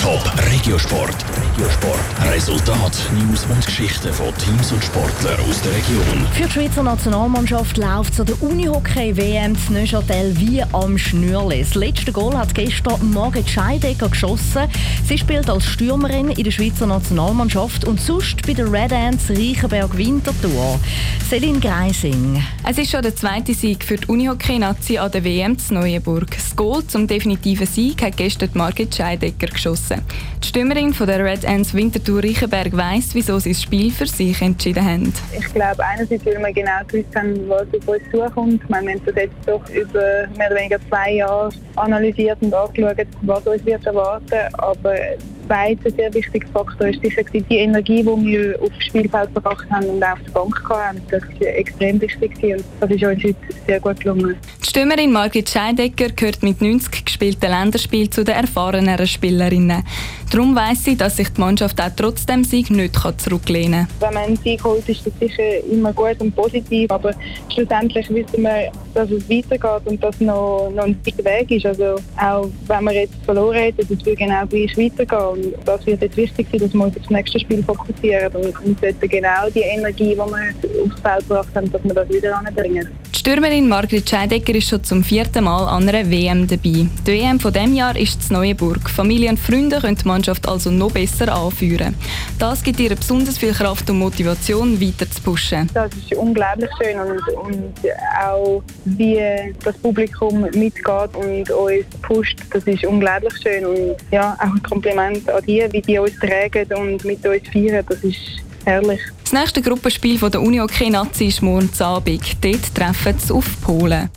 Top Regiosport. Regiosport. Resultat, News und Geschichten von Teams und Sportlern aus der Region. Für die Schweizer Nationalmannschaft läuft es an der Unihockey-WM zu Neuchâtel wie am Schnürli. Das letzte Goal hat gestern Margit Scheidecker geschossen. Sie spielt als Stürmerin in der Schweizer Nationalmannschaft und sonst bei der Red Ants Reichenberg Winterthur. Celine Greising. Es ist schon der zweite Sieg für die Unihockey-Nazi an der WM zu Neuenburg. Das Goal zum definitiven Sieg hat gestern Margit Scheidecker geschossen. Die Stürmerin von der Red Ants Winterthur Reichenberg weiss, wieso sie das Spiel für sich entschieden haben. Ich glaube, einerseits, weil wir genau gewusst haben, was auf uns zukommt. Wir haben das jetzt doch über mehr oder weniger zwei Jahre analysiert und angeschaut, was uns wird erwarten. Aber zweiter sehr wichtiger Faktor ist sicher die Energie, die wir auf dem Spielfeld verbracht haben und auch auf der Bank hatten. Das war extrem wichtig und das ist uns heute sehr gut gelungen. Die Stürmerin Margit Scheidecker gehört mit 90 gespielten Länderspielen zu den erfahreneren Spielerinnen. Darum weiss sie, dass sich die Mannschaft auch trotz dem Sieg nicht zurücklehnen kann. Wenn man einen Sieg holt, ist das sicher immer gut und positiv, aber schlussendlich wissen wir, dass es weitergeht und dass noch, noch ein weiter Weg ist. Also auch wenn wir jetzt verloren hätten, es wird genau gleich weitergehen. Und das wird jetzt wichtig sein, dass wir uns auf das nächste Spiel fokussieren und, und genau die Energie, die wir aufs Feld gebracht haben, dass wir das wieder anbringen. Die Stürmerin Margret Scheidecker ist schon zum vierten Mal an einer WM dabei. Die WM von diesem Jahr ist in Neuenburg. Familie und Freunde können die Mannschaft also noch besser anführen. Das gibt ihr besonders viel Kraft und Motivation, weiter zu pushen. Das ist unglaublich schön und, und auch wie das Publikum mitgeht und uns pusht, das ist unglaublich schön. Und ja, auch ein Kompliment an die, wie die uns tragen und mit uns feiern, das ist herrlich. Das nächste Gruppenspiel der Uni Hockey Nazi ist morgen Abend. Dort treffen sie auf Polen.